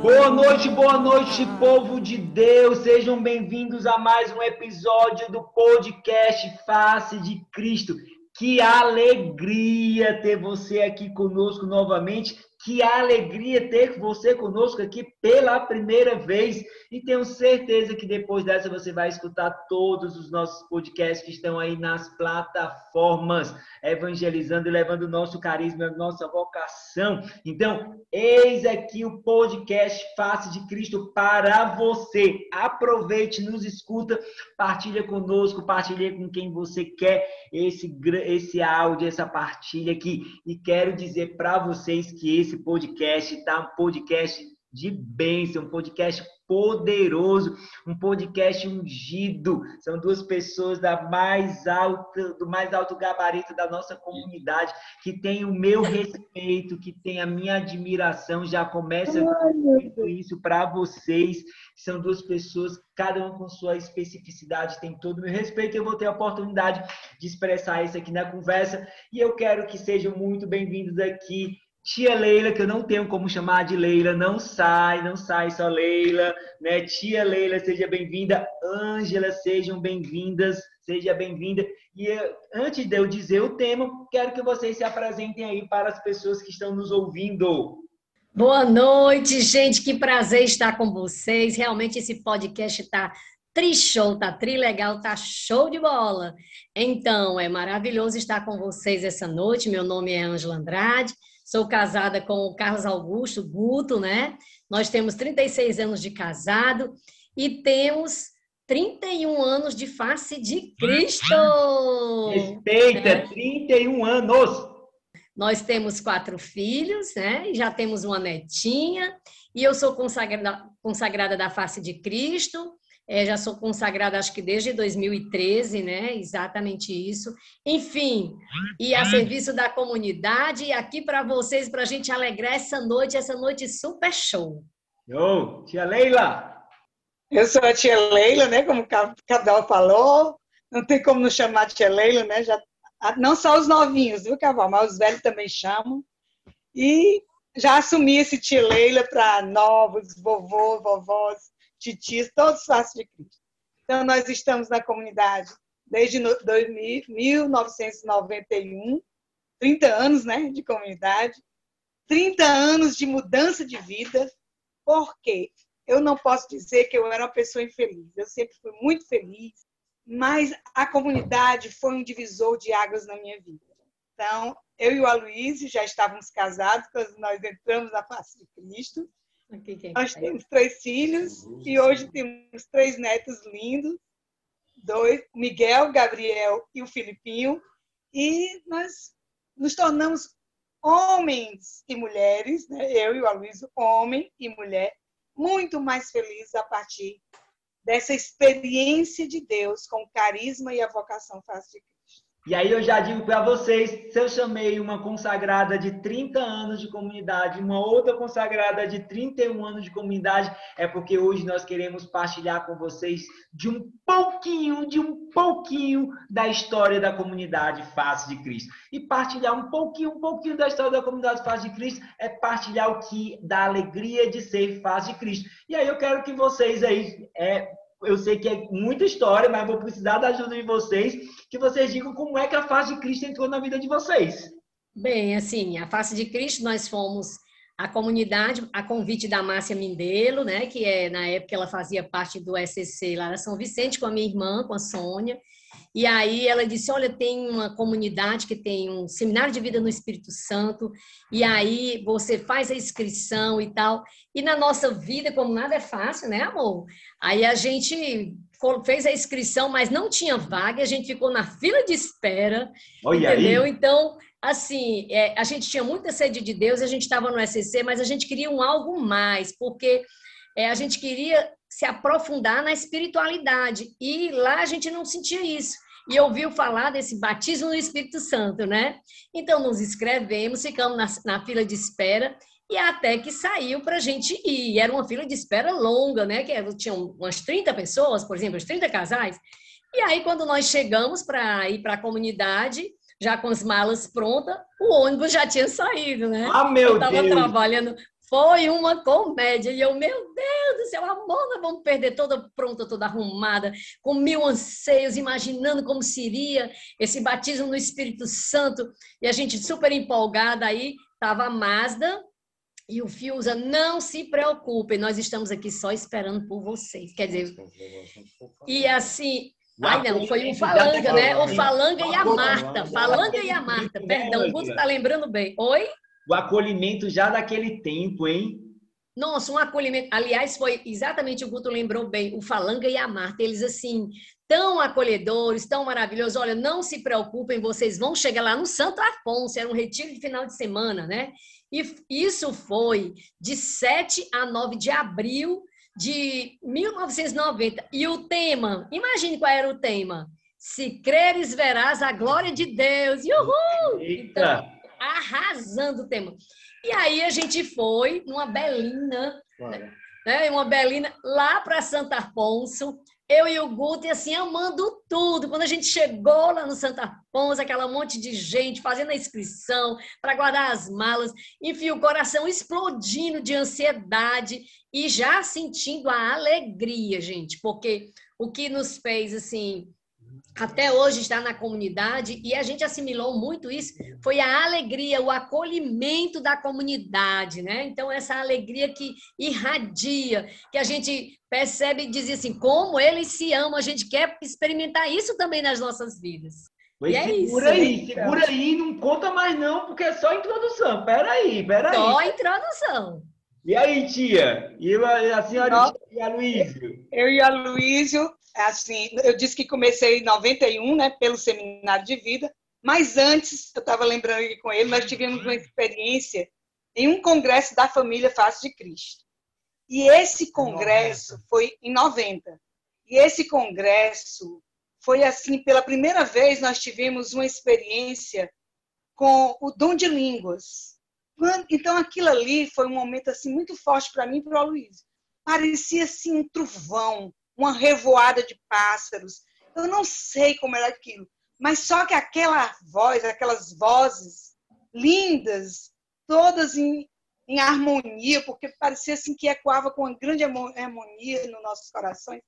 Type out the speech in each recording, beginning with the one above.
Boa noite, boa noite, povo de Deus. Sejam bem-vindos a mais um episódio do podcast Face de Cristo. Que alegria ter você aqui conosco novamente. Que alegria ter você conosco aqui pela primeira vez. E tenho certeza que depois dessa você vai escutar todos os nossos podcasts que estão aí nas plataformas, evangelizando e levando o nosso carisma, a nossa vocação. Então, eis aqui o podcast Face de Cristo para você. Aproveite, nos escuta, partilha conosco, partilha com quem você quer esse, esse áudio, essa partilha aqui. E quero dizer para vocês que esse podcast está um podcast de bênção, um podcast poderoso, um podcast ungido. São duas pessoas da mais alta, do mais alto gabarito da nossa comunidade, que tem o meu respeito, que tem a minha admiração. Já começa com isso para vocês. São duas pessoas, cada uma com sua especificidade, tem todo o meu respeito. Eu vou ter a oportunidade de expressar isso aqui na conversa e eu quero que sejam muito bem-vindos aqui Tia Leila, que eu não tenho como chamar de Leila, não sai, não sai só Leila, né? Tia Leila, seja bem-vinda. Ângela, sejam bem-vindas, seja bem-vinda. E antes de eu dizer o tema, quero que vocês se apresentem aí para as pessoas que estão nos ouvindo. Boa noite, gente, que prazer estar com vocês. Realmente esse podcast está tri-show, tá tri-legal, tá show de bola. Então, é maravilhoso estar com vocês essa noite. Meu nome é Ângela Andrade. Sou casada com o Carlos Augusto Guto, né? Nós temos 36 anos de casado e temos 31 anos de face de Cristo. Respeita, é. 31 anos. Nós temos quatro filhos, né? Já temos uma netinha. E eu sou consagrada, consagrada da face de Cristo. É, já sou consagrada, acho que desde 2013, né? Exatamente isso. Enfim, e a serviço da comunidade, e aqui para vocês, para a gente alegrar essa noite, essa noite super show. Ô, tia Leila! Eu sou a tia Leila, né? Como o Cadal falou, não tem como não chamar tia Leila, né? Já, não só os novinhos, viu, Caval? Mas os velhos também chamam. E já assumi esse tia Leila para novos, vovô, vovós, titias, todos face de Cristo. Então, nós estamos na comunidade desde 2000, 1991, 30 anos né, de comunidade, 30 anos de mudança de vida, porque eu não posso dizer que eu era uma pessoa infeliz, eu sempre fui muito feliz, mas a comunidade foi um divisor de águas na minha vida. Então, eu e o Aloysio já estávamos casados quando nós entramos na face de Cristo, nós temos três filhos e hoje temos três netos lindos, dois, Miguel, Gabriel e o Filipinho, e nós nos tornamos homens e mulheres, né? eu e o Aloysio, homem e mulher, muito mais felizes a partir dessa experiência de Deus com o carisma e a vocação fácil de Cristo. E aí eu já digo para vocês, se eu chamei uma consagrada de 30 anos de comunidade, uma outra consagrada de 31 anos de comunidade, é porque hoje nós queremos partilhar com vocês de um pouquinho, de um pouquinho da história da comunidade Face de Cristo. E partilhar um pouquinho, um pouquinho da história da comunidade Face de Cristo é partilhar o que da alegria de ser Face de Cristo. E aí eu quero que vocês aí é, eu sei que é muita história, mas vou precisar da ajuda de vocês, que vocês digam como é que a face de Cristo entrou na vida de vocês. Bem, assim, a face de Cristo nós fomos a comunidade, a convite da Márcia Mindelo, né, que é na época ela fazia parte do SCC lá da São Vicente com a minha irmã, com a Sônia. E aí ela disse: Olha, tem uma comunidade que tem um seminário de vida no Espírito Santo, e aí você faz a inscrição e tal. E na nossa vida, como nada é fácil, né, amor? Aí a gente fez a inscrição, mas não tinha vaga, a gente ficou na fila de espera, Olha entendeu? Aí. Então, assim, é, a gente tinha muita sede de Deus, a gente estava no SCC, mas a gente queria um algo mais, porque é, a gente queria se aprofundar na espiritualidade. E lá a gente não sentia isso. E ouviu falar desse batismo no Espírito Santo, né? Então nos inscrevemos, ficamos na, na fila de espera e até que saiu para a gente ir. E era uma fila de espera longa, né? Que tinham umas 30 pessoas, por exemplo, uns 30 casais. E aí, quando nós chegamos para ir para a comunidade, já com as malas prontas, o ônibus já tinha saído, né? Ah, meu Eu estava Deus! trabalhando. Foi uma comédia. E eu, meu Deus do céu, a Mona, vamos perder toda pronta, toda arrumada, com mil anseios, imaginando como seria esse batismo no Espírito Santo. E a gente super empolgada aí, estava a Mazda e o Fiuza, não se preocupem, nós estamos aqui só esperando por vocês. Quer dizer, e assim, Ai, não, foi o Falanga, né? O Falanga e a Marta. Falanga e a Marta, perdão, o Guto tá lembrando bem. Oi? O acolhimento já daquele tempo, hein? Nossa, um acolhimento. Aliás, foi exatamente o Guto lembrou bem, o Falanga e a Marta. Eles, assim, tão acolhedores, tão maravilhosos. Olha, não se preocupem, vocês vão chegar lá no Santo Afonso, era um retiro de final de semana, né? E isso foi de 7 a 9 de abril de 1990. E o tema, imagine qual era o tema. Se creres, verás a glória de Deus. Uhul! Eita! Então, arrasando o tema. E aí a gente foi numa belina, né? Uma belina lá para Santo Afonso. Eu e o Guto, assim, amando tudo. Quando a gente chegou lá no Santo Afonso, aquela monte de gente fazendo a inscrição para guardar as malas, enfim, o coração explodindo de ansiedade e já sentindo a alegria, gente, porque o que nos fez, assim, até hoje estar na comunidade e a gente assimilou muito isso foi a alegria, o acolhimento da comunidade, né? Então essa alegria que irradia, que a gente percebe e diz assim, como eles se amam, a gente quer experimentar isso também nas nossas vidas. Mas E é segura isso, aí, segura aí, não conta mais não, porque é só introdução. Pera aí, pera aí. Só a introdução. E aí, tia? E a, senhora Não. e a Luísio? Eu e a Luísio, assim, eu disse que comecei em 91, né, pelo seminário de vida, mas antes, eu estava lembrando aqui com ele, nós tivemos uma experiência em um congresso da família Face de Cristo. E esse congresso foi em 90. E esse congresso foi assim, pela primeira vez nós tivemos uma experiência com o dom de línguas. Então aquilo ali foi um momento assim muito forte para mim e para o Luiz. Parecia assim um trovão, uma revoada de pássaros. Eu não sei como era aquilo, mas só que aquela voz, aquelas vozes lindas, todas em, em harmonia, porque parecia assim que ecoava com uma grande harmo- harmonia nos nossos corações,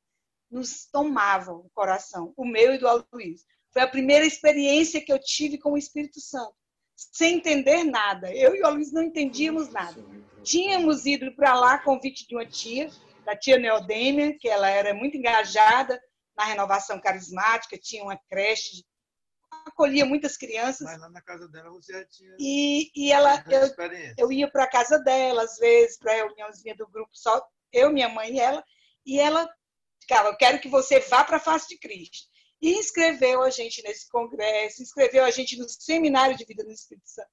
nos tomavam o coração, o meu e do Aloysio. Foi a primeira experiência que eu tive com o Espírito Santo, sem entender nada. Eu e o Aloysio não entendíamos nada. Tínhamos ido para lá convite de uma tia, da tia Neodêmia, que ela era muito engajada na renovação carismática, tinha uma creche, acolhia muitas crianças. Mas lá na casa dela você já tinha E, e ela, eu, eu ia para a casa dela, às vezes, para reuniãozinha do grupo, só eu, minha mãe e ela, e ela ficava, eu quero que você vá para a face de Cristo. E inscreveu a gente nesse congresso, inscreveu a gente no seminário de vida no Espírito Santo.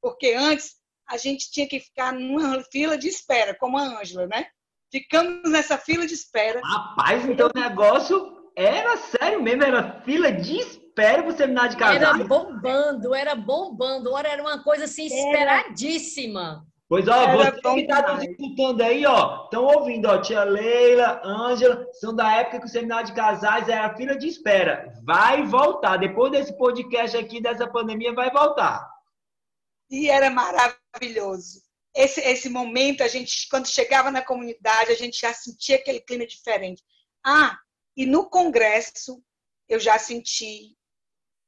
Porque antes a gente tinha que ficar numa fila de espera, como a Ângela, né? Ficamos nessa fila de espera. Rapaz, então o negócio era sério mesmo, era fila de espera pro seminário de Era casais. bombando, era bombando. Ora, era uma coisa assim esperadíssima. Pois ó, Era você que tá nos escutando aí, ó, estão ouvindo, ó, tia Leila, Ângela, são da época que o seminário de casais era fila de espera. Vai voltar, depois desse podcast aqui, dessa pandemia, vai voltar. E era maravilhoso. Esse, esse momento, a gente, quando chegava na comunidade, a gente já sentia aquele clima diferente. Ah, e no congresso, eu já senti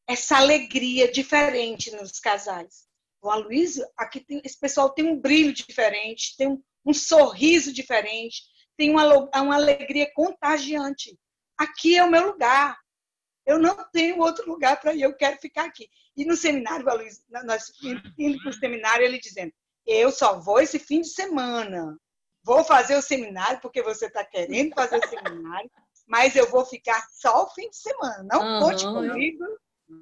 essa alegria diferente nos casais. O Aloysio, aqui tem, esse pessoal tem um brilho diferente, tem um, um sorriso diferente, tem uma, uma alegria contagiante. Aqui é o meu lugar. Eu não tenho outro lugar para ir, eu quero ficar aqui. E no seminário, Aloysio, nós indo para o seminário, ele dizendo: Eu só vou esse fim de semana. Vou fazer o seminário porque você está querendo fazer o seminário, mas eu vou ficar só o fim de semana. Não Aham, conte comigo.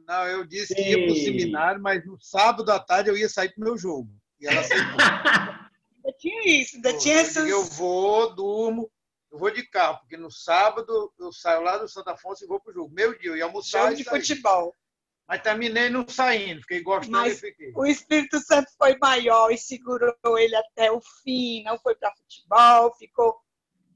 Não, eu disse que ia para o seminário, mas no sábado à tarde eu ia sair pro meu jogo. E ela. Ainda tinha isso, ainda tinha Eu essas. Eu vou, durmo, Eu vou de carro, porque no sábado eu saio lá do Santa Afonso e vou pro jogo. Meu dia, eu ia almoçar Jogo e de sair. futebol. Mas terminei não saindo, fiquei gostando Mas e fiquei. O Espírito Santo foi maior e segurou ele até o fim, não foi para futebol, ficou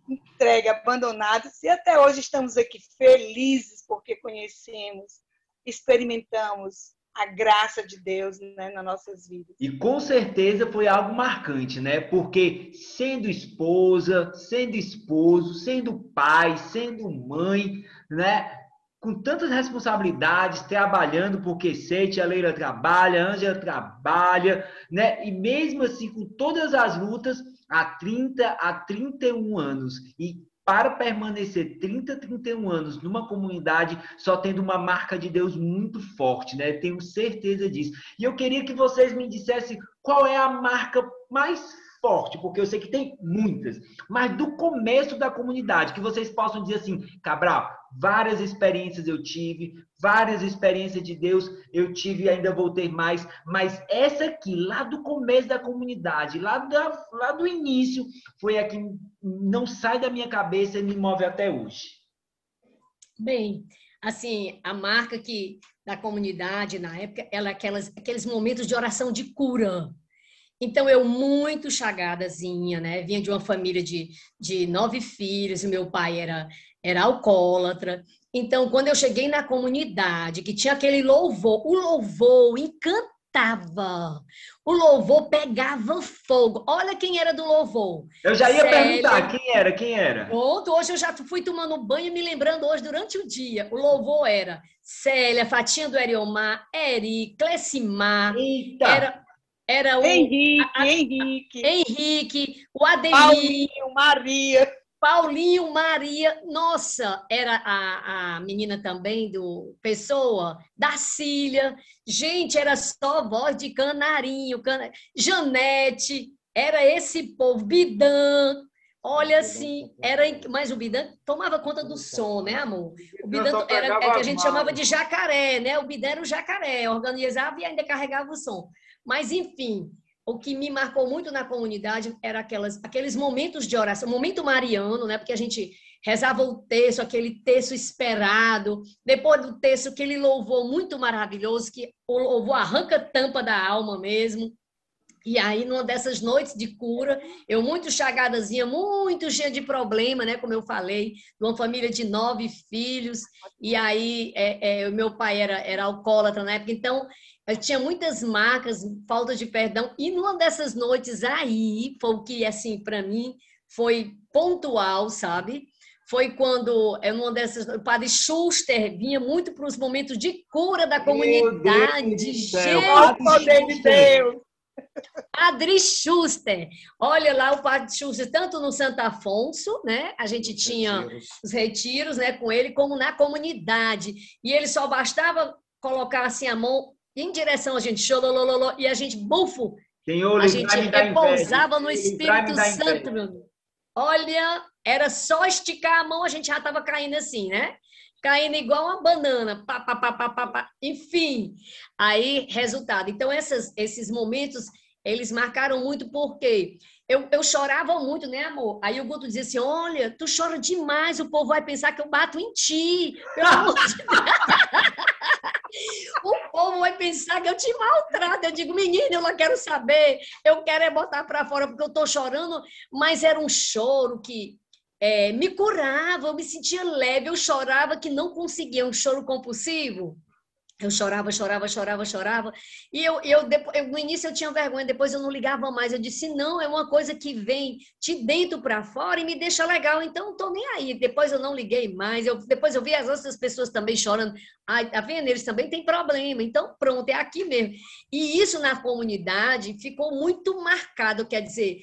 entregue, abandonado. E até hoje estamos aqui felizes porque conhecemos, experimentamos a graça de Deus né, nas nossas vidas. E com certeza foi algo marcante, né? Porque sendo esposa, sendo esposo, sendo pai, sendo mãe, né? Com tantas responsabilidades, trabalhando, porque sei, tia Leila trabalha, a Ângela trabalha, né? E mesmo assim, com todas as lutas, há 30 a 31 anos. E para permanecer 30, 31 anos numa comunidade, só tendo uma marca de Deus muito forte, né? Tenho certeza disso. E eu queria que vocês me dissessem qual é a marca mais forte, porque eu sei que tem muitas, mas do começo da comunidade, que vocês possam dizer assim, Cabral, várias experiências eu tive, várias experiências de Deus eu tive e ainda vou ter mais, mas essa aqui, lá do começo da comunidade, lá, da, lá do início, foi a que não sai da minha cabeça e me move até hoje. Bem, assim, a marca que da comunidade na época, ela aquelas, aqueles momentos de oração de cura. Então, eu muito chagadazinha, né? Vinha de uma família de, de nove filhos, meu pai era, era alcoólatra. Então, quando eu cheguei na comunidade, que tinha aquele louvor, o louvor encantava. O louvor pegava fogo. Olha quem era do louvor. Eu já ia perguntar quem era, quem era? Pronto, hoje eu já fui tomando banho me lembrando hoje durante o dia. O louvor era Célia, Fatinha do Eriomar, Eri, Clecimar, Eita! era, era o Henrique, a- a- Henrique, Henrique, o Ademir, Paulinho, Maria. Paulinho, Maria, nossa, era a, a menina também do Pessoa, Dacília, gente, era só voz de canarinho, cana... Janete, era esse povo, Bidan, olha assim, era, mas o Bidan tomava conta do som, né, amor? O Bidan era, é que a gente chamava de jacaré, né? O Bidan era o jacaré, organizava e ainda carregava o som. Mas, enfim, o que me marcou muito na comunidade era aquelas, aqueles momentos de oração, momento mariano, né? Porque a gente rezava o texto, aquele texto esperado, depois do texto, aquele louvor muito maravilhoso, que o louvor arranca tampa da alma mesmo. E aí, numa dessas noites de cura, eu muito chagadazinha, muito cheia de problema, né? Como eu falei, de uma família de nove filhos, e aí é, é, meu pai era, era alcoólatra na época, então eu tinha muitas marcas, falta de perdão, e numa dessas noites aí, foi o que, assim, para mim, foi pontual, sabe? Foi quando, é numa dessas, o padre Schuster vinha muito para os momentos de cura da Meu comunidade. Deus Ó, o poder de Deus. Padre Schuster. Olha lá o Padre Schuster, tanto no Santo Afonso, né? A gente tinha os retiros, né, com ele, como na comunidade. E ele só bastava colocar assim a mão em direção a gente, xololololó, e a gente, bufo, Senhor, a gente repousava no Espírito. Santo, meu amigo. Olha, era só esticar a mão, a gente já estava caindo assim, né? Caindo igual uma banana, pá, pá, pá, pá, pá, pá. enfim. Aí, resultado. Então, essas, esses momentos, eles marcaram muito porque eu, eu chorava muito, né, amor? Aí o Guto dizia assim, olha, tu chora demais, o povo vai pensar que eu bato em ti. Pelo amor de o povo vai pensar que eu te maltrato. Eu digo, menina, eu não quero saber. Eu quero é botar para fora porque eu estou chorando. Mas era um choro que é, me curava, eu me sentia leve. Eu chorava que não conseguia, um choro compulsivo. Eu chorava, chorava, chorava, chorava. E eu, eu, eu, no início eu tinha vergonha, depois eu não ligava mais. Eu disse, não, é uma coisa que vem de dentro para fora e me deixa legal. Então, não tô nem aí. Depois eu não liguei mais. Eu, depois eu vi as outras pessoas também chorando. Ai, tá vendo? Eles também têm problema. Então, pronto, é aqui mesmo. E isso na comunidade ficou muito marcado. Quer dizer,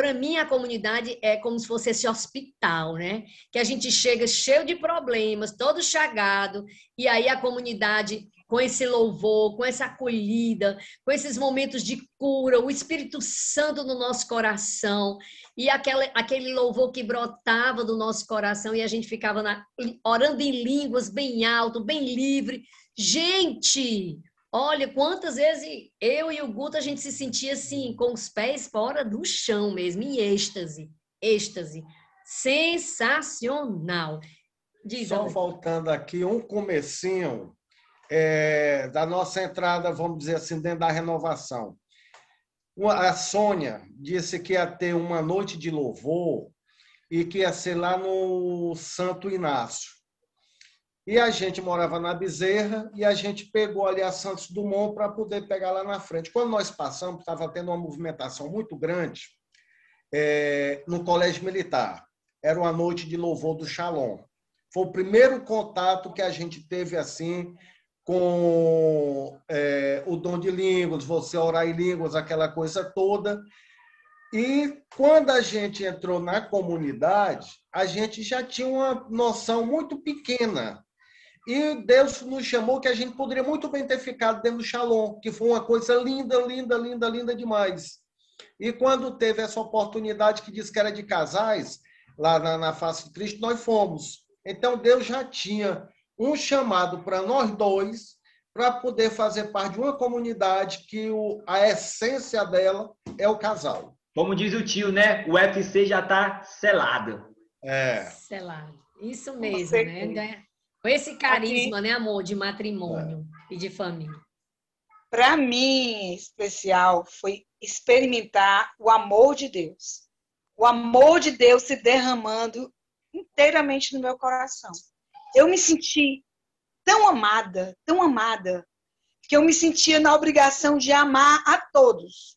para mim, a comunidade é como se fosse esse hospital, né? Que a gente chega cheio de problemas, todo chagado, e aí a comunidade, com esse louvor, com essa acolhida, com esses momentos de cura, o Espírito Santo no nosso coração, e aquele, aquele louvor que brotava do nosso coração, e a gente ficava na, orando em línguas bem alto, bem livre. Gente, Olha, quantas vezes eu e o Guto a gente se sentia assim, com os pés fora do chão mesmo, em êxtase, êxtase. sensacional. Diz, Só faltando aqui um comecinho é, da nossa entrada, vamos dizer assim, dentro da renovação. A Sônia disse que ia ter uma noite de louvor e que ia ser lá no Santo Inácio. E a gente morava na Bezerra e a gente pegou ali a Santos Dumont para poder pegar lá na frente. Quando nós passamos, estava tendo uma movimentação muito grande é, no Colégio Militar. Era uma noite de louvor do Shalom. Foi o primeiro contato que a gente teve assim com é, o dom de línguas, você orar em línguas, aquela coisa toda. E quando a gente entrou na comunidade, a gente já tinha uma noção muito pequena. E Deus nos chamou que a gente poderia muito bem ter ficado dentro do Shalom, que foi uma coisa linda, linda, linda, linda demais. E quando teve essa oportunidade que disse que era de casais, lá na, na face de Cristo, nós fomos. Então Deus já tinha um chamado para nós dois para poder fazer parte de uma comunidade que o, a essência dela é o casal. Como diz o tio, né? O UFC já está selado. É. Selado. Isso mesmo, né? Com esse carisma, Aqui, né, amor, de matrimônio é. e de família. Para mim, especial, foi experimentar o amor de Deus. O amor de Deus se derramando inteiramente no meu coração. Eu me senti tão amada, tão amada, que eu me sentia na obrigação de amar a todos.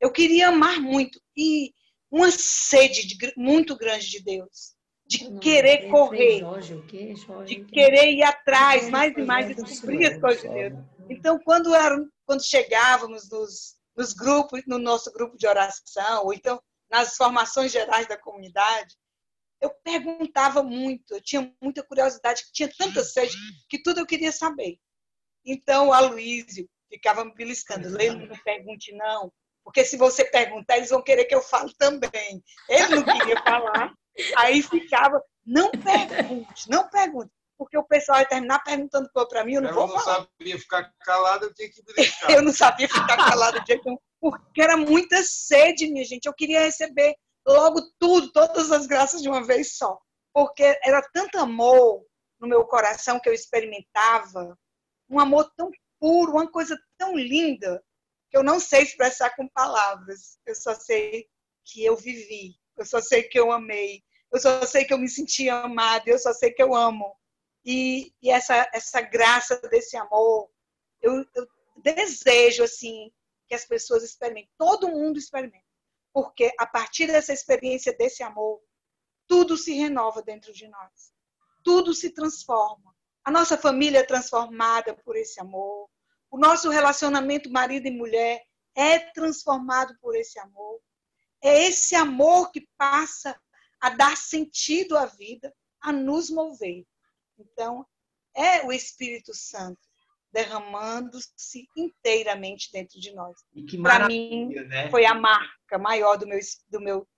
Eu queria amar muito e uma sede de, muito grande de Deus, de Não, querer correr, Jorge? Jorge, de querer ir atrás mais e mais e descobrir as coisas de Deus. Então, quando, era, quando chegávamos nos, nos grupos, no nosso grupo de oração, ou então nas formações gerais da comunidade, eu perguntava muito, eu tinha muita curiosidade, tinha tanta sede que tudo eu queria saber. Então, o Aloísio ficava me beliscando, Leila, não pergunte não, porque se você perguntar, eles vão querer que eu fale também. Ele não queria falar, aí ficava, não pergunte, não pergunte, porque o pessoal vai terminar perguntando para mim, eu não eu vou não falar. Eu não sabia ficar calado, eu tinha que beliscar. eu não sabia ficar calado de jeito porque era muita sede, minha gente, eu queria receber logo tudo, todas as graças de uma vez só. Porque era tanto amor no meu coração que eu experimentava, um amor tão puro, uma coisa tão linda, que eu não sei expressar com palavras. Eu só sei que eu vivi, eu só sei que eu amei, eu só sei que eu me senti amada, eu só sei que eu amo. E, e essa, essa graça desse amor, eu, eu desejo assim que as pessoas experimentem, todo mundo experimente porque a partir dessa experiência, desse amor, tudo se renova dentro de nós. Tudo se transforma. A nossa família é transformada por esse amor. O nosso relacionamento marido e mulher é transformado por esse amor. É esse amor que passa a dar sentido à vida, a nos mover. Então, é o Espírito Santo derramando-se inteiramente dentro de nós. Para mim, né? foi a marca maior do meu, do meu,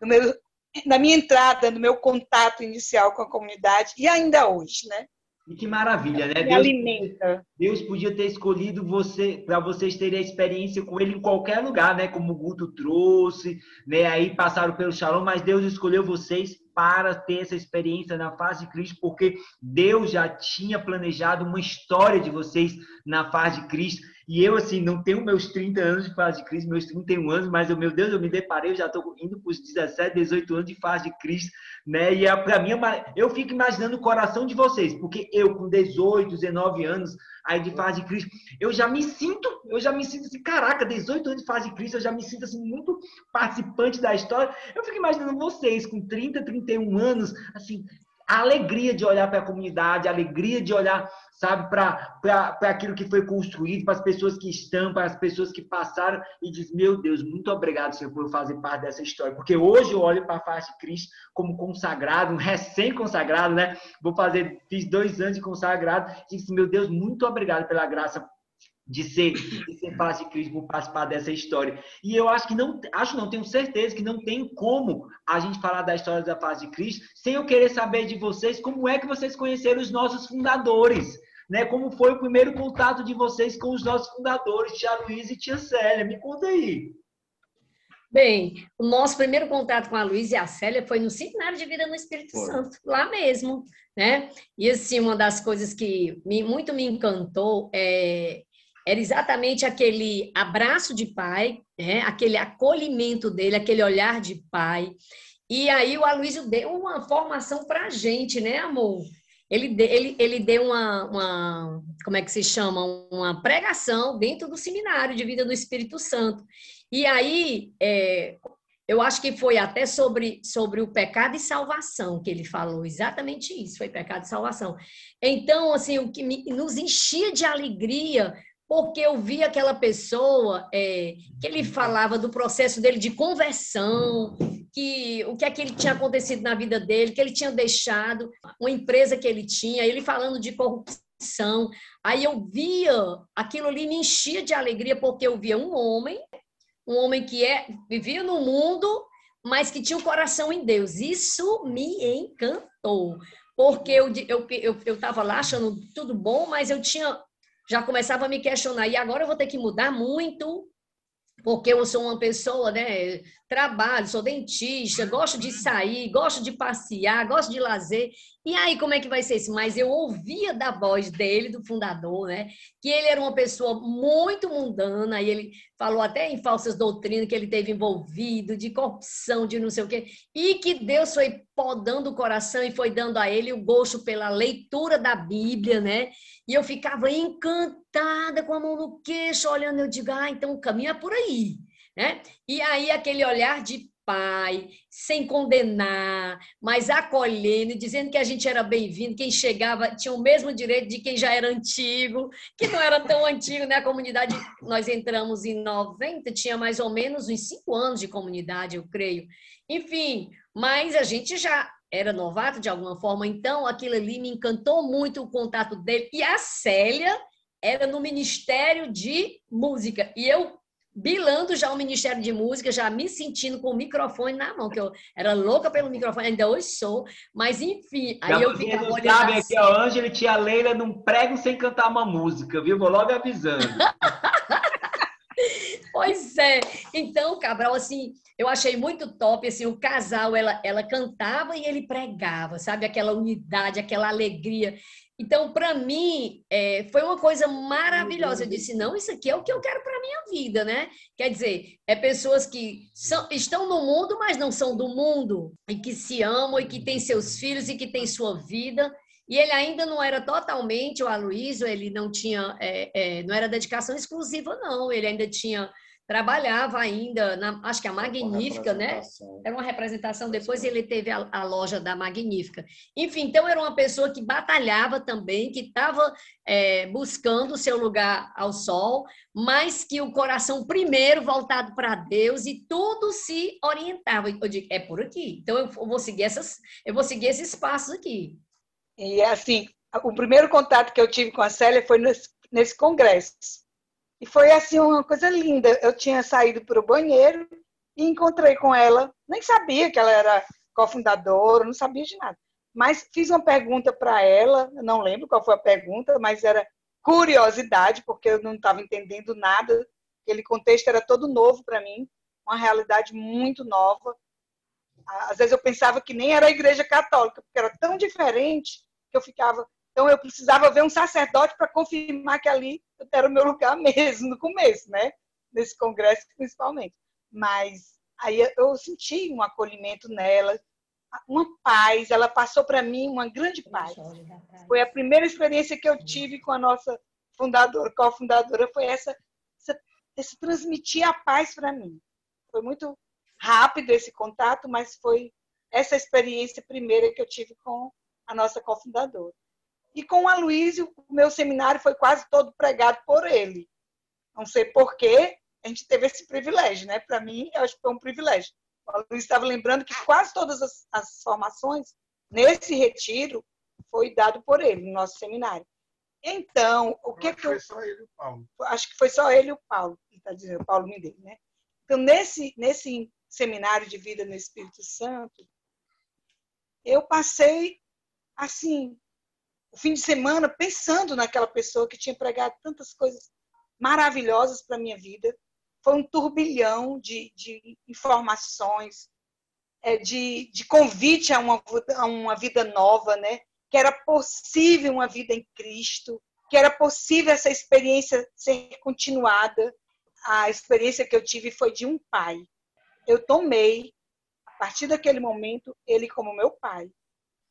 do meu, da minha entrada, do meu contato inicial com a comunidade e ainda hoje, né? E que maravilha, né? Deus, alimenta. Deus podia ter escolhido você para vocês terem a experiência com ele em qualquer lugar, né? Como o Guto trouxe, né? Aí passaram pelo Shalom, mas Deus escolheu vocês para ter essa experiência na face de Cristo, porque Deus já tinha planejado uma história de vocês na face de Cristo. E eu, assim, não tenho meus 30 anos de fase de Cristo, meus 31 anos, mas, eu, meu Deus, eu me deparei, eu já estou indo para os 17, 18 anos de fase de Cristo, né? E é, para mim, eu fico imaginando o coração de vocês, porque eu, com 18, 19 anos, aí de fase de Cristo, eu já me sinto, eu já me sinto assim, caraca, 18 anos de fase de Cristo, eu já me sinto assim, muito participante da história. Eu fico imaginando vocês com 30, 31 anos, assim, a alegria de olhar para a comunidade, a alegria de olhar, sabe, para aquilo que foi construído, para as pessoas que estão, para as pessoas que passaram e diz, meu Deus, muito obrigado, Senhor, por fazer parte dessa história. Porque hoje eu olho para a face de Cristo como consagrado, um recém-consagrado, né? Vou fazer, fiz dois anos de consagrado, e disse, meu Deus, muito obrigado pela graça de ser, de ser por participar dessa história. E eu acho que não, acho não, tenho certeza que não tem como a gente falar da história da paz de Cristo sem eu querer saber de vocês como é que vocês conheceram os nossos fundadores. Né, como foi o primeiro contato de vocês com os nossos fundadores, Tia Luiz e Tia Célia? Me conta aí. Bem, o nosso primeiro contato com a Luísa e a Célia foi no Seminário de Vida no Espírito foi. Santo, lá mesmo, né? E assim, uma das coisas que me, muito me encantou é, era exatamente aquele abraço de pai, né? aquele acolhimento dele, aquele olhar de pai. E aí o Aloysio deu uma formação para a gente, né, amor? Ele, ele, ele deu uma, uma, como é que se chama? Uma pregação dentro do seminário de vida do Espírito Santo. E aí, é, eu acho que foi até sobre, sobre o pecado e salvação que ele falou, exatamente isso, foi pecado e salvação. Então, assim, o que me, nos enchia de alegria porque eu vi aquela pessoa é, que ele falava do processo dele de conversão, que o que é que ele tinha acontecido na vida dele, que ele tinha deixado uma empresa que ele tinha, ele falando de corrupção. Aí eu via aquilo ali me enchia de alegria porque eu via um homem, um homem que é vivia no mundo, mas que tinha o um coração em Deus. Isso me encantou. Porque eu eu eu estava lá achando tudo bom, mas eu tinha já começava a me questionar, e agora eu vou ter que mudar muito, porque eu sou uma pessoa, né? Trabalho, sou dentista, gosto de sair, gosto de passear, gosto de lazer. E aí, como é que vai ser isso? Mas eu ouvia da voz dele, do fundador, né? Que ele era uma pessoa muito mundana, e ele falou até em falsas doutrinas que ele teve envolvido, de corrupção, de não sei o quê, e que Deus foi podando o coração e foi dando a ele o gosto pela leitura da Bíblia, né? E eu ficava encantada com a mão no queixo, olhando, eu digo, ah, então o caminho é por aí. Né? E aí aquele olhar de pai, sem condenar, mas acolhendo, dizendo que a gente era bem-vindo, quem chegava tinha o mesmo direito de quem já era antigo, que não era tão antigo, né? A comunidade, nós entramos em 90, tinha mais ou menos uns cinco anos de comunidade, eu creio. Enfim, mas a gente já era novato de alguma forma, então aquilo ali me encantou muito o contato dele. E a Célia era no Ministério de Música, e eu bilando já o Ministério de Música, já me sentindo com o microfone na mão, que eu era louca pelo microfone, ainda hoje sou, mas enfim, aí eu ficava olhando sabe, assim. aqui, ó, Ângela e tia Leila não pregam sem cantar uma música, viu? Vou logo avisando. pois é. Então, Cabral, assim, eu achei muito top, assim, o casal, ela, ela cantava e ele pregava, sabe? Aquela unidade, aquela alegria. Então, para mim, é, foi uma coisa maravilhosa. Eu disse: não, isso aqui é o que eu quero para a minha vida, né? Quer dizer, é pessoas que são, estão no mundo, mas não são do mundo, e que se amam, e que têm seus filhos, e que têm sua vida. E ele ainda não era totalmente o Aloysio, ele não tinha, é, é, não era dedicação exclusiva, não. Ele ainda tinha trabalhava ainda, na, acho que a Magnífica, né? Era uma representação. Depois ele teve a, a, loja da Magnífica. Enfim, então era uma pessoa que batalhava também, que estava é, buscando o seu lugar ao sol, mas que o coração primeiro voltado para Deus e tudo se orientava. Eu digo, é por aqui. Então eu vou seguir essas, eu vou seguir esses passos aqui. E assim, o primeiro contato que eu tive com a Célia foi nesse, nesse congresso e foi assim uma coisa linda. Eu tinha saído para o banheiro e encontrei com ela. Nem sabia que ela era cofundadora, não sabia de nada. Mas fiz uma pergunta para ela, não lembro qual foi a pergunta, mas era curiosidade, porque eu não estava entendendo nada. Aquele contexto era todo novo para mim, uma realidade muito nova. Às vezes eu pensava que nem era a igreja católica, porque era tão diferente que eu ficava, então, eu precisava ver um sacerdote para confirmar que ali era o meu lugar mesmo, no começo, né? Nesse congresso, principalmente. Mas aí eu senti um acolhimento nela, uma paz. Ela passou para mim uma grande paz. Foi a primeira experiência que eu tive com a nossa fundadora, cofundadora, foi essa, essa, esse transmitir a paz para mim. Foi muito rápido esse contato, mas foi essa experiência primeira que eu tive com a nossa cofundadora. E com o Aloysio, o meu seminário foi quase todo pregado por ele. Não sei porquê, a gente teve esse privilégio, né? Para mim, eu acho que foi um privilégio. O Aloysio estava lembrando que quase todas as, as formações nesse retiro foi dado por ele, no nosso seminário. Então, o que, que eu... Foi só ele e o Paulo. Acho que foi só ele e o Paulo, está dizendo, o Paulo Mindei, né? Então, nesse, nesse seminário de vida no Espírito Santo, eu passei, assim, o fim de semana pensando naquela pessoa que tinha pregado tantas coisas maravilhosas para minha vida. foi um turbilhão de, de informações, é, de, de convite a uma, a uma vida nova, né? que era possível uma vida em Cristo, que era possível essa experiência ser continuada. A experiência que eu tive foi de um pai. Eu tomei, a partir daquele momento, ele como meu pai.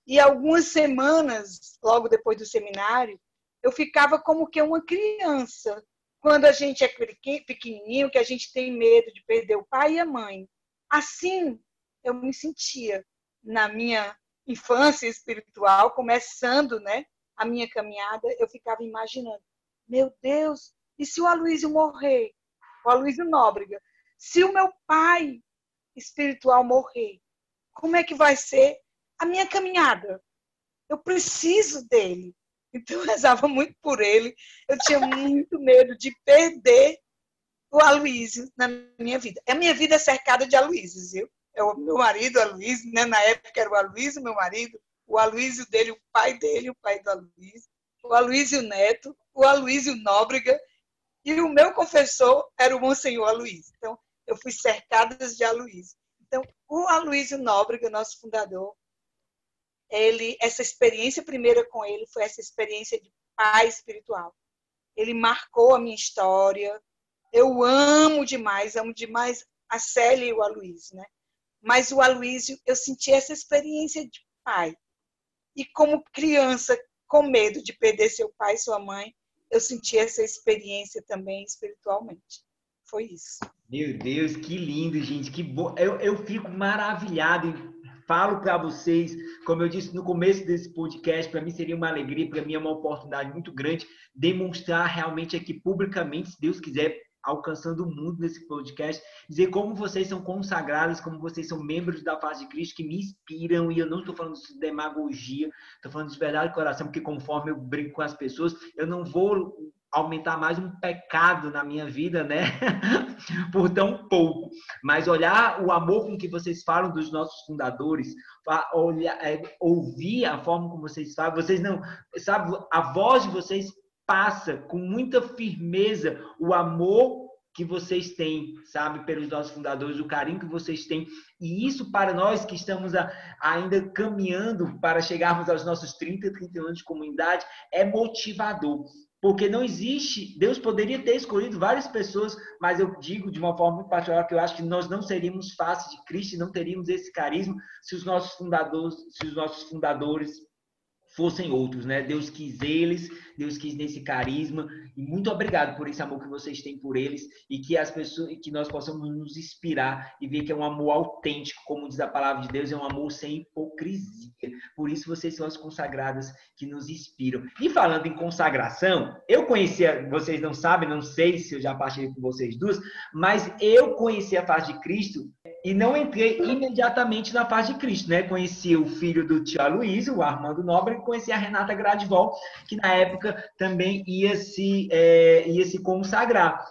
E algumas semanas, logo depois do seminário, eu ficava como que uma criança. Quando a gente é pequenininho, que a gente tem medo de perder o pai e a mãe. Assim, eu me sentia na minha infância espiritual, começando, né, a minha caminhada, eu ficava imaginando, meu Deus, e se o Aloysio morrer? O Aloysio Nóbrega. Se o meu pai espiritual morrer, como é que vai ser a minha caminhada? Eu preciso dele. Então eu rezava muito por ele. Eu tinha muito medo de perder o Aloysio na minha vida. A minha vida é cercada de Aloysios, viu? É o meu marido, Aloysio, né? na época era o Aloysio, meu marido, o Aloysio dele, o pai dele, o pai do Aloysio, o Aloysio Neto, o Aloysio Nóbrega, e o meu confessor era o Monsenhor Aloysio. Então, eu fui cercada de Aloysio. Então, o Aloysio Nóbrega, nosso fundador, ele, essa experiência primeira com ele foi essa experiência de pai espiritual. Ele marcou a minha história. Eu amo demais, amo demais a Célia e o Aloysio, né? Mas o Aloysio, eu senti essa experiência de pai. E como criança, com medo de perder seu pai e sua mãe, eu senti essa experiência também espiritualmente. Foi isso. Meu Deus, que lindo, gente. Que bom. Eu, eu fico maravilhado falo para vocês, como eu disse no começo desse podcast, para mim seria uma alegria, para mim é uma oportunidade muito grande demonstrar realmente aqui publicamente, se Deus quiser, alcançando o mundo nesse podcast, dizer como vocês são consagrados, como vocês são membros da face de Cristo, que me inspiram, e eu não estou falando de demagogia, estou falando de verdade do coração, porque conforme eu brinco com as pessoas, eu não vou aumentar mais um pecado na minha vida, né? Por tão pouco. Mas olhar o amor com que vocês falam dos nossos fundadores, olhar, é, ouvir a forma como vocês falam, vocês não, sabe, a voz de vocês passa com muita firmeza o amor que vocês têm, sabe, pelos nossos fundadores, o carinho que vocês têm. E isso para nós que estamos a, ainda caminhando para chegarmos aos nossos 30, 30 anos de comunidade, é motivador. Porque não existe, Deus poderia ter escolhido várias pessoas, mas eu digo de uma forma muito particular que eu acho que nós não seríamos fáceis de Cristo, não teríamos esse carisma se os nossos fundadores, se os nossos fundadores fossem outros, né? Deus quis eles, Deus quis nesse carisma e muito obrigado por esse amor que vocês têm por eles e que as pessoas, que nós possamos nos inspirar e ver que é um amor autêntico, como diz a palavra de Deus, é um amor sem hipocrisia. Por isso vocês são as consagradas que nos inspiram. E falando em consagração, eu conhecia, vocês não sabem, não sei se eu já partilhei com vocês duas, mas eu conheci a face de Cristo e não entrei imediatamente na face de Cristo, né? Conheci o filho do tio Aloysio, o Armando Nobre, e conheci a Renata Gradivol, que na época também ia se, é, ia se consagrar.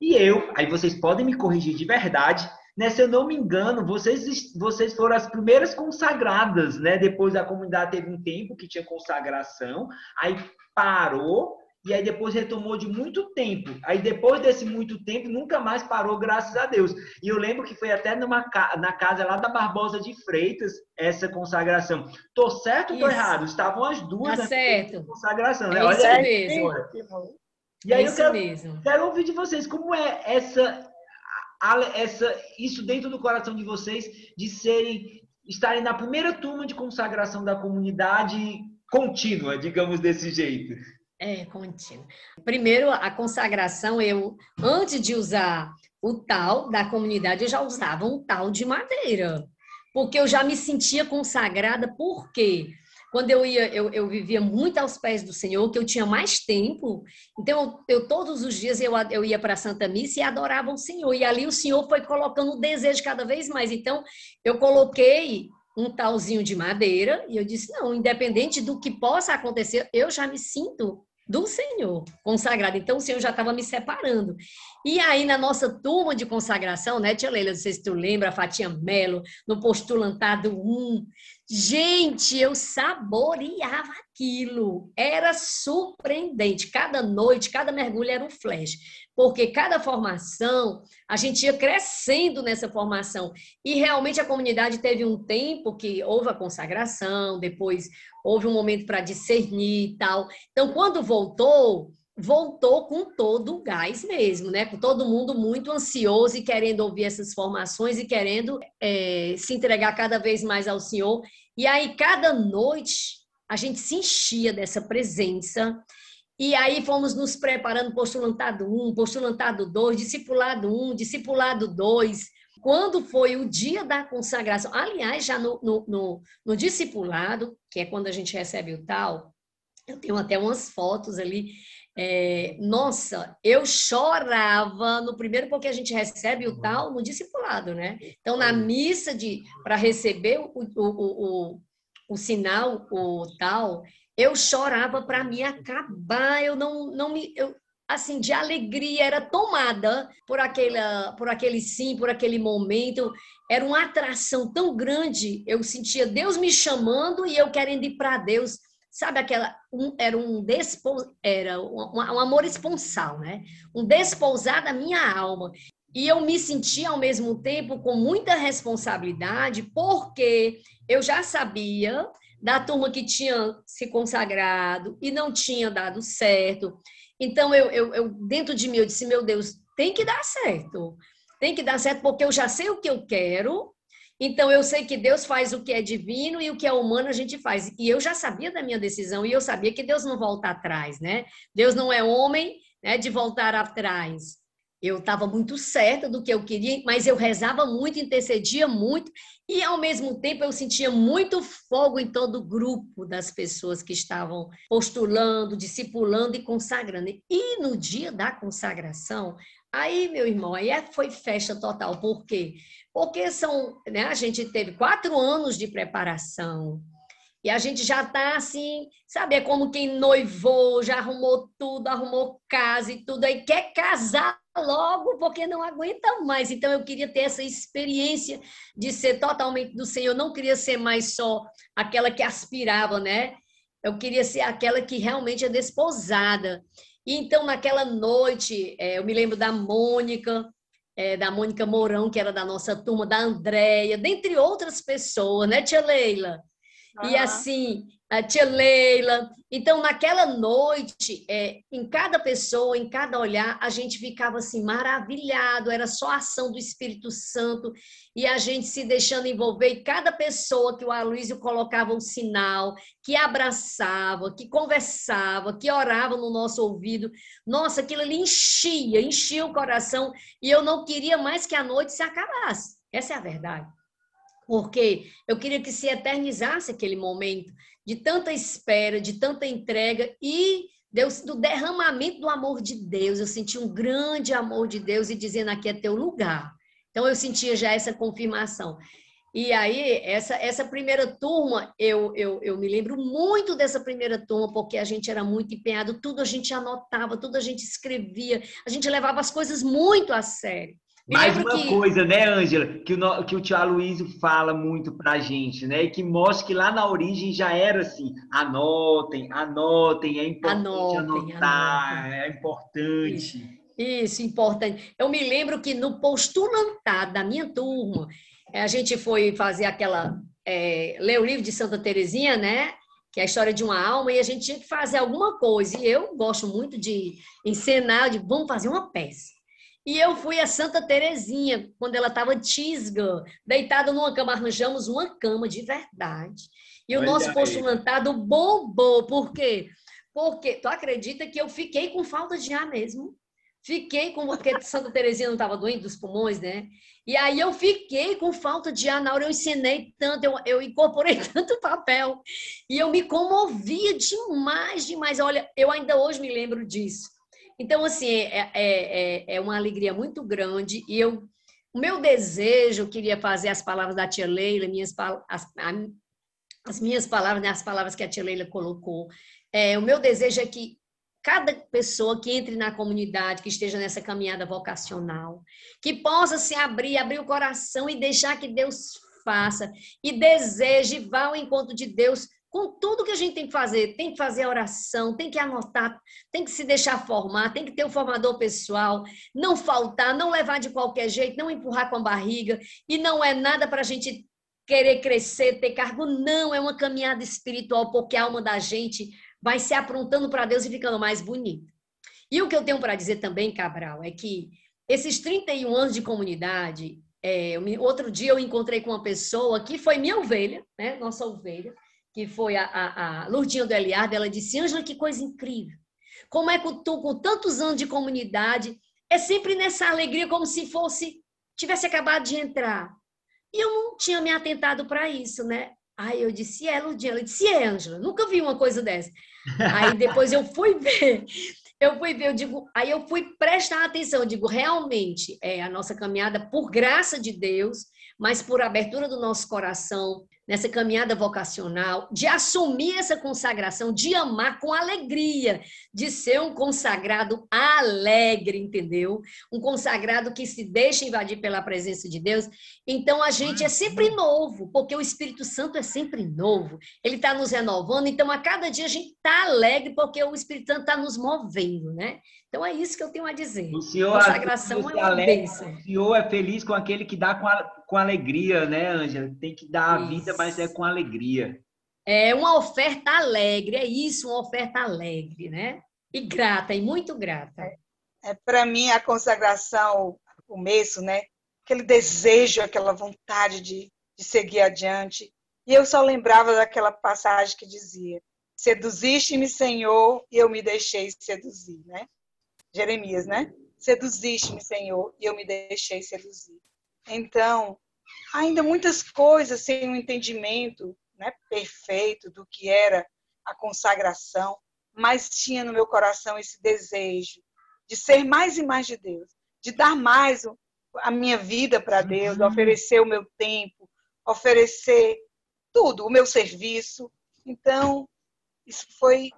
E eu, aí vocês podem me corrigir de verdade, né? Se eu não me engano, vocês, vocês foram as primeiras consagradas, né? Depois a comunidade teve um tempo que tinha consagração, aí parou, e aí depois retomou de muito tempo. Aí depois desse muito tempo, nunca mais parou, graças a Deus. E eu lembro que foi até numa, na casa lá da Barbosa de Freitas, essa consagração. Tô certo ou tô errado? Estavam as duas tá certo. consagração, né? É Olha isso aí, mesmo. E aí é eu quero, mesmo. quero ouvir de vocês como é essa, essa isso dentro do coração de vocês de serem estarem na primeira turma de consagração da comunidade contínua, digamos desse jeito. É, contínuo. Primeiro, a consagração, eu, antes de usar o tal da comunidade, eu já usava um tal de madeira. Porque eu já me sentia consagrada, por quê? Quando eu ia, eu, eu vivia muito aos pés do Senhor, que eu tinha mais tempo. Então, eu, eu todos os dias eu, eu ia para a Santa Missa e adorava o Senhor. E ali o Senhor foi colocando o desejo cada vez mais. Então, eu coloquei um talzinho de madeira e eu disse: não, independente do que possa acontecer, eu já me sinto do Senhor, consagrado. Então, o Senhor já estava me separando. E aí, na nossa turma de consagração, né, Tia Leila, não sei se tu lembra, a Fatinha Melo, no postulantado 1, gente, eu saboreava aquilo. Era surpreendente. Cada noite, cada mergulho era um flash. Porque cada formação, a gente ia crescendo nessa formação. E realmente a comunidade teve um tempo que houve a consagração, depois houve um momento para discernir e tal. Então, quando voltou, voltou com todo o gás mesmo, né? Com todo mundo muito ansioso e querendo ouvir essas formações e querendo é, se entregar cada vez mais ao Senhor. E aí, cada noite, a gente se enchia dessa presença. E aí fomos nos preparando, postulantado 1, postulantado 2, discipulado 1, discipulado 2. Quando foi o dia da consagração, aliás, já no, no, no, no discipulado, que é quando a gente recebe o tal, eu tenho até umas fotos ali, é, nossa, eu chorava no primeiro, porque a gente recebe o tal no discipulado, né? Então, na missa de para receber o, o, o, o, sinal, o tal, eu chorava para me acabar, eu não, não me. Eu, assim, de alegria, era tomada por, aquela, por aquele sim, por aquele momento. Era uma atração tão grande, eu sentia Deus me chamando e eu querendo ir para Deus sabe aquela um, era um despo, era um, um, amor esponsal, né? Um despousar da minha alma. E eu me sentia ao mesmo tempo com muita responsabilidade, porque eu já sabia da turma que tinha se consagrado e não tinha dado certo. Então eu, eu, eu dentro de mim eu disse, meu Deus, tem que dar certo. Tem que dar certo porque eu já sei o que eu quero então, eu sei que Deus faz o que é divino e o que é humano a gente faz. E eu já sabia da minha decisão e eu sabia que Deus não volta atrás, né? Deus não é homem né, de voltar atrás. Eu estava muito certa do que eu queria, mas eu rezava muito, intercedia muito, e ao mesmo tempo eu sentia muito fogo em todo o grupo das pessoas que estavam postulando, discipulando e consagrando. E no dia da consagração, aí, meu irmão, aí é, foi festa total. Por quê? Porque são, né, a gente teve quatro anos de preparação. E a gente já está assim, sabe? É como quem noivou, já arrumou tudo, arrumou casa e tudo, aí quer casar logo porque não aguenta mais. Então eu queria ter essa experiência de ser totalmente do Senhor. Eu não queria ser mais só aquela que aspirava, né? Eu queria ser aquela que realmente é desposada. E então naquela noite, é, eu me lembro da Mônica, é, da Mônica Mourão, que era da nossa turma, da Andréia, dentre outras pessoas, né, tia Leila? Uhum. E assim, a tia Leila. Então, naquela noite, é, em cada pessoa, em cada olhar, a gente ficava assim maravilhado, era só a ação do Espírito Santo e a gente se deixando envolver. E cada pessoa que o Aloysio colocava um sinal, que abraçava, que conversava, que orava no nosso ouvido, nossa, aquilo ali enchia, enchia o coração e eu não queria mais que a noite se acabasse. Essa é a verdade porque eu queria que se eternizasse aquele momento de tanta espera, de tanta entrega e Deus, do derramamento do amor de Deus. Eu senti um grande amor de Deus e dizendo aqui é teu lugar. Então eu sentia já essa confirmação. E aí, essa, essa primeira turma, eu, eu, eu me lembro muito dessa primeira turma, porque a gente era muito empenhado, tudo a gente anotava, tudo a gente escrevia, a gente levava as coisas muito a sério. Mais uma que... coisa, né, Ângela, que o, que o tio Aloysio fala muito pra gente, né? E que mostra que lá na origem já era assim, anotem, anotem, é importante anotem, anotar, anotem. é importante. Isso, isso, importante. Eu me lembro que no postulantado da minha turma, eh, a gente foi fazer aquela, é, ler o livro de Santa Terezinha, né? que é a história de uma alma, e a gente tinha que fazer alguma coisa. E eu gosto muito de encenar, de vamos fazer uma peça. E eu fui a Santa Terezinha, quando ela estava tisga, deitada numa cama, arranjamos uma cama de verdade. E o Olha nosso postulantado bombou. Por quê? Porque tu acredita que eu fiquei com falta de ar mesmo? Fiquei com. Porque Santa Terezinha não estava doente dos pulmões, né? E aí eu fiquei com falta de ar na hora. Eu ensinei tanto, eu, eu incorporei tanto papel. E eu me comovia demais, demais. Olha, eu ainda hoje me lembro disso. Então, assim, é, é, é, é uma alegria muito grande e eu, o meu desejo, eu queria fazer as palavras da tia Leila, minhas, as, as minhas palavras, né, as palavras que a tia Leila colocou. É, o meu desejo é que cada pessoa que entre na comunidade, que esteja nessa caminhada vocacional, que possa se abrir, abrir o coração e deixar que Deus faça, e deseje, vá ao encontro de Deus com tudo que a gente tem que fazer. Tem que fazer oração, tem que anotar, tem que se deixar formar, tem que ter um formador pessoal, não faltar, não levar de qualquer jeito, não empurrar com a barriga. E não é nada para a gente querer crescer, ter cargo. Não, é uma caminhada espiritual, porque a alma da gente vai se aprontando para Deus e ficando mais bonita. E o que eu tenho para dizer também, Cabral, é que esses 31 anos de comunidade, é, outro dia eu encontrei com uma pessoa que foi minha ovelha, né, nossa ovelha, que foi a, a, a Lourdinha do Eliardo, ela disse, Ângela, que coisa incrível. Como é que tu, com tantos anos de comunidade, é sempre nessa alegria, como se fosse, tivesse acabado de entrar. E eu não tinha me atentado para isso, né? Aí eu disse, é, Lourdinha. Ela disse, é, Ângela, nunca vi uma coisa dessa. Aí depois eu fui ver eu fui ver, eu digo, aí eu fui prestar atenção, eu digo, realmente, é a nossa caminhada por graça de Deus, mas por abertura do nosso coração, nessa caminhada vocacional, de assumir essa consagração, de amar com alegria, de ser um consagrado alegre, entendeu? Um consagrado que se deixa invadir pela presença de Deus. Então a gente é sempre novo, porque o Espírito Santo é sempre novo. Ele está nos renovando, então a cada dia a gente está alegre, porque o Espírito Santo está nos movendo, né? Então é isso que eu tenho a dizer. O senhor, Consagração o é uma alegre, bênção. O senhor é feliz com aquele que dá com, a, com alegria, né, Ângela? Tem que dar a vida, mas é com alegria. É uma oferta alegre, é isso, uma oferta alegre, né? E grata, e muito grata. É, é para mim a consagração, o começo, né? Aquele desejo, aquela vontade de, de seguir adiante. E eu só lembrava daquela passagem que dizia: Seduziste-me, Senhor, e eu me deixei seduzir, né? Jeremias, né? Seduziste-me, Senhor, e eu me deixei seduzir. Então, ainda muitas coisas sem um entendimento né, perfeito do que era a consagração, mas tinha no meu coração esse desejo de ser mais e mais de Deus, de dar mais a minha vida para Deus, uhum. oferecer o meu tempo, oferecer tudo, o meu serviço. Então, isso foi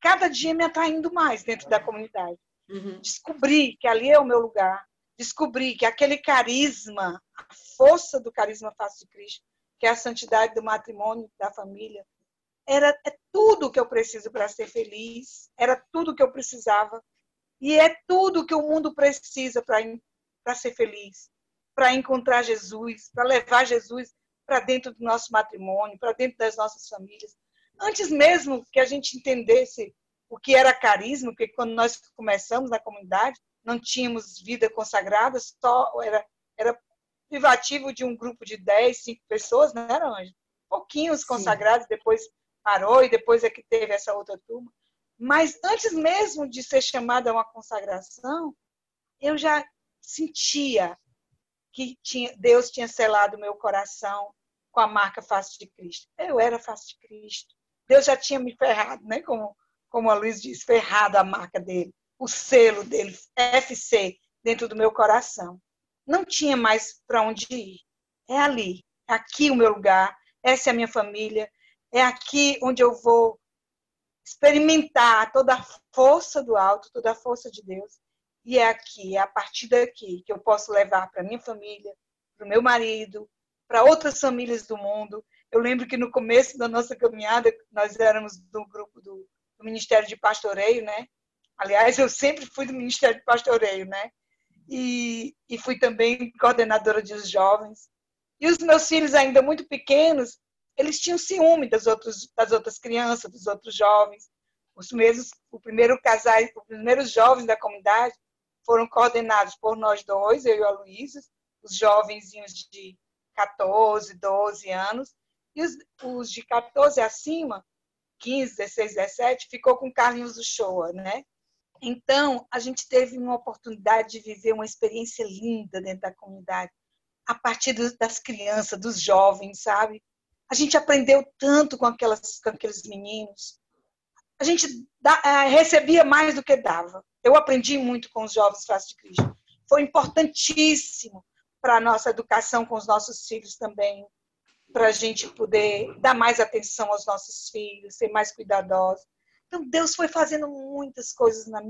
cada dia me atraindo mais dentro da comunidade. Uhum. Descobri que ali é o meu lugar. Descobri que aquele carisma, a força do carisma face de Cristo, que é a santidade do matrimônio, da família, era é tudo que eu preciso para ser feliz, era tudo que eu precisava. E é tudo que o mundo precisa para ser feliz, para encontrar Jesus, para levar Jesus para dentro do nosso matrimônio, para dentro das nossas famílias. Antes mesmo que a gente entendesse o que era carisma, porque quando nós começamos na comunidade, não tínhamos vida consagrada, só era, era privativo de um grupo de 10, 5 pessoas, não era, Anjo? Pouquinhos consagrados, Sim. depois parou e depois é que teve essa outra turma. Mas antes mesmo de ser chamada a uma consagração, eu já sentia que tinha, Deus tinha selado meu coração com a marca face de Cristo. Eu era face de Cristo. Deus já tinha me ferrado, né? Como como a Luiz diz, ferrada a marca dele, o selo dele, FC, dentro do meu coração. Não tinha mais para onde ir. É ali, é aqui o meu lugar, essa é a minha família, é aqui onde eu vou experimentar toda a força do alto, toda a força de Deus. E é aqui, é a partir daqui que eu posso levar para minha família, para o meu marido, para outras famílias do mundo. Eu lembro que no começo da nossa caminhada, nós éramos do grupo do do Ministério de Pastoreio, né? Aliás, eu sempre fui do Ministério de Pastoreio, né? E, e fui também coordenadora de jovens. E os meus filhos, ainda muito pequenos, eles tinham ciúme das outras, das outras crianças, dos outros jovens. Os mesmos, o primeiro casal, os primeiros jovens da comunidade foram coordenados por nós dois, eu e a Luísa, os jovenzinhos de 14, 12 anos, e os, os de 14 acima 15, 16, 17, ficou com Carlinhos Uchoa, né? Então, a gente teve uma oportunidade de viver uma experiência linda dentro da comunidade, a partir das crianças, dos jovens, sabe? A gente aprendeu tanto com, aquelas, com aqueles meninos. A gente dá, é, recebia mais do que dava. Eu aprendi muito com os jovens Face de Cristo. Foi importantíssimo para a nossa educação com os nossos filhos também para a gente poder dar mais atenção aos nossos filhos, ser mais cuidadosos. Então, Deus foi fazendo muitas coisas na,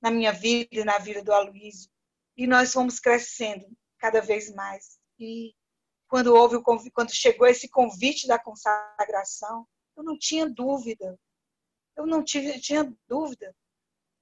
na minha vida e na vida do Aloysio. E nós fomos crescendo cada vez mais. E quando houve o quando chegou esse convite da consagração, Eu não tinha dúvida. Eu não tive, tinha dúvida.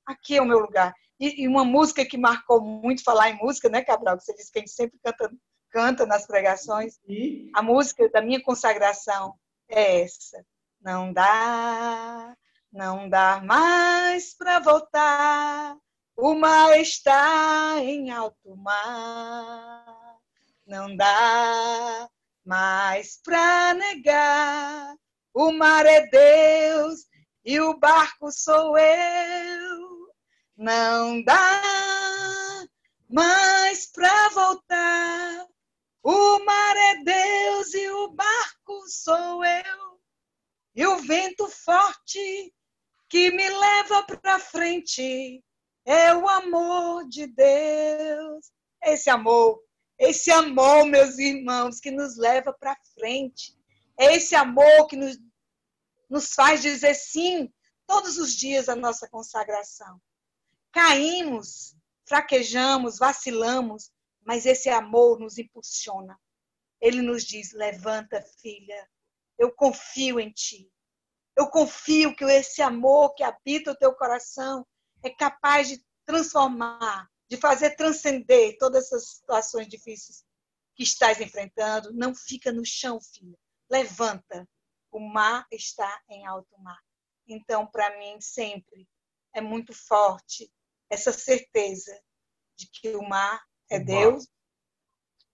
Aqui é o meu lugar. E, e, uma música que marcou muito, falar em música, né, Cabral? Você disse que a gente sempre canta, canta nas pregações. E? A música da minha consagração é essa. Não dá, não dá mais para voltar. O mar está em alto mar. Não dá mais para negar. O mar é Deus e o barco sou eu. Não dá mais para voltar. O mar é Deus e o barco sou eu. E o vento forte que me leva para frente é o amor de Deus. Esse amor, esse amor, meus irmãos, que nos leva para frente. É esse amor que nos nos faz dizer sim todos os dias à nossa consagração. Caímos, fraquejamos, vacilamos, mas esse amor nos impulsiona. Ele nos diz: levanta, filha, eu confio em ti. Eu confio que esse amor que habita o teu coração é capaz de transformar, de fazer transcender todas essas situações difíceis que estás enfrentando. Não fica no chão, filha. Levanta, o mar está em alto mar. Então, para mim, sempre é muito forte essa certeza de que o mar é o Deus.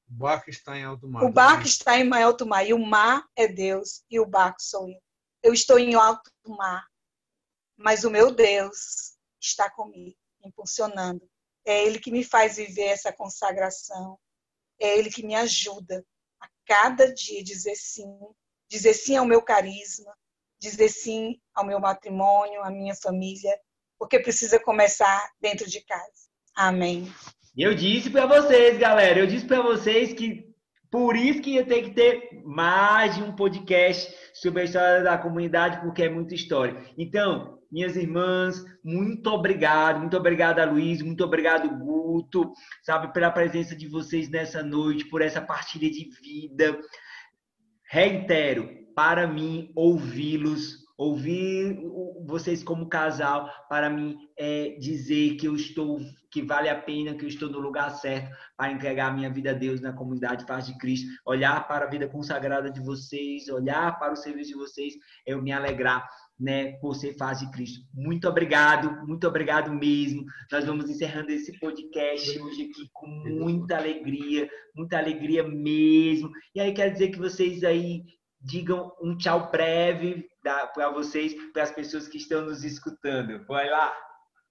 O barco está em alto mar. O barco está em alto mar e o mar é Deus e o barco sou eu. Eu estou em alto mar, mas o meu Deus está comigo, impulsionando. É Ele que me faz viver essa consagração. É Ele que me ajuda a cada dia dizer sim dizer sim ao meu carisma, dizer sim ao meu matrimônio, à minha família, porque precisa começar dentro de casa. Amém. Eu disse para vocês, galera, eu disse para vocês que por isso que ia ter que ter mais de um podcast sobre a história da comunidade, porque é muita história. Então, minhas irmãs, muito obrigado, muito obrigado a Luiz, muito obrigado Guto, sabe, pela presença de vocês nessa noite, por essa partilha de vida. Reitero, para mim, ouvi-los, ouvir vocês como casal, para mim é dizer que eu estou, que vale a pena, que eu estou no lugar certo para entregar a minha vida a Deus na comunidade Paz de Cristo, olhar para a vida consagrada de vocês, olhar para o serviço de vocês, eu me alegrar né, por ser faz de Cristo. Muito obrigado, muito obrigado mesmo. Nós vamos encerrando esse podcast hoje aqui com muita alegria, muita alegria mesmo. E aí quero dizer que vocês aí digam um tchau breve para vocês, para as pessoas que estão nos escutando. Vai lá.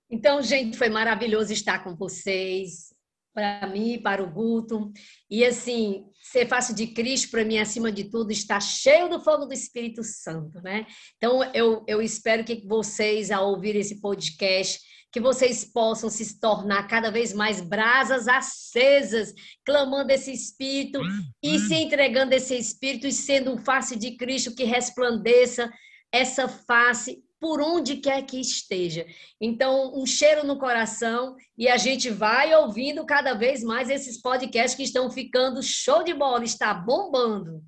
Então, gente, foi maravilhoso estar com vocês para mim, para o Guto. E assim, ser fácil de Cristo, para mim, acima de tudo, está cheio do fogo do Espírito Santo, né? Então, eu, eu espero que vocês, ao ouvir esse podcast, que vocês possam se tornar cada vez mais brasas acesas, clamando esse Espírito e se entregando esse Espírito e sendo um face de Cristo que resplandeça essa face por onde quer que esteja. Então, um cheiro no coração e a gente vai ouvindo cada vez mais esses podcasts que estão ficando show de bola, está bombando.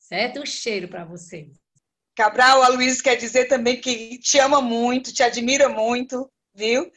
Certo? Um cheiro para vocês. Cabral, a Luiz quer dizer também que te ama muito, te admira muito, viu?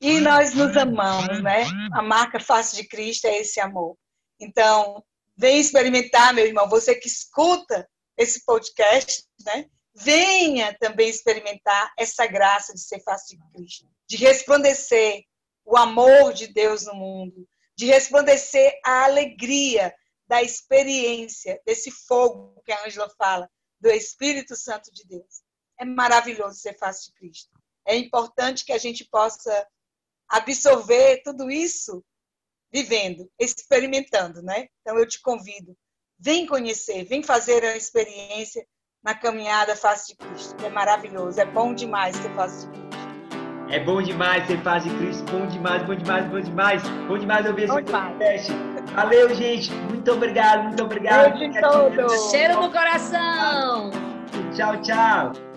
E nós nos amamos, né? A marca Face de Cristo é esse amor. Então, vem experimentar, meu irmão, você que escuta esse podcast, né? Venha também experimentar essa graça de ser face de Cristo, de resplandecer o amor de Deus no mundo, de resplandecer a alegria da experiência, desse fogo que a Ângela fala, do Espírito Santo de Deus. É maravilhoso ser face de Cristo. É importante que a gente possa absorver tudo isso vivendo, experimentando, né? Então eu te convido, vem conhecer, vem fazer a experiência na caminhada face de Cristo. É maravilhoso, é bom demais ser face de Cristo. É bom demais ser face de Cristo, bom demais, bom demais, bom demais, bom demais ouvir esse podcast. Valeu, gente, muito obrigado, muito obrigado. Beijo todo. Cheiro no coração. Tchau, tchau.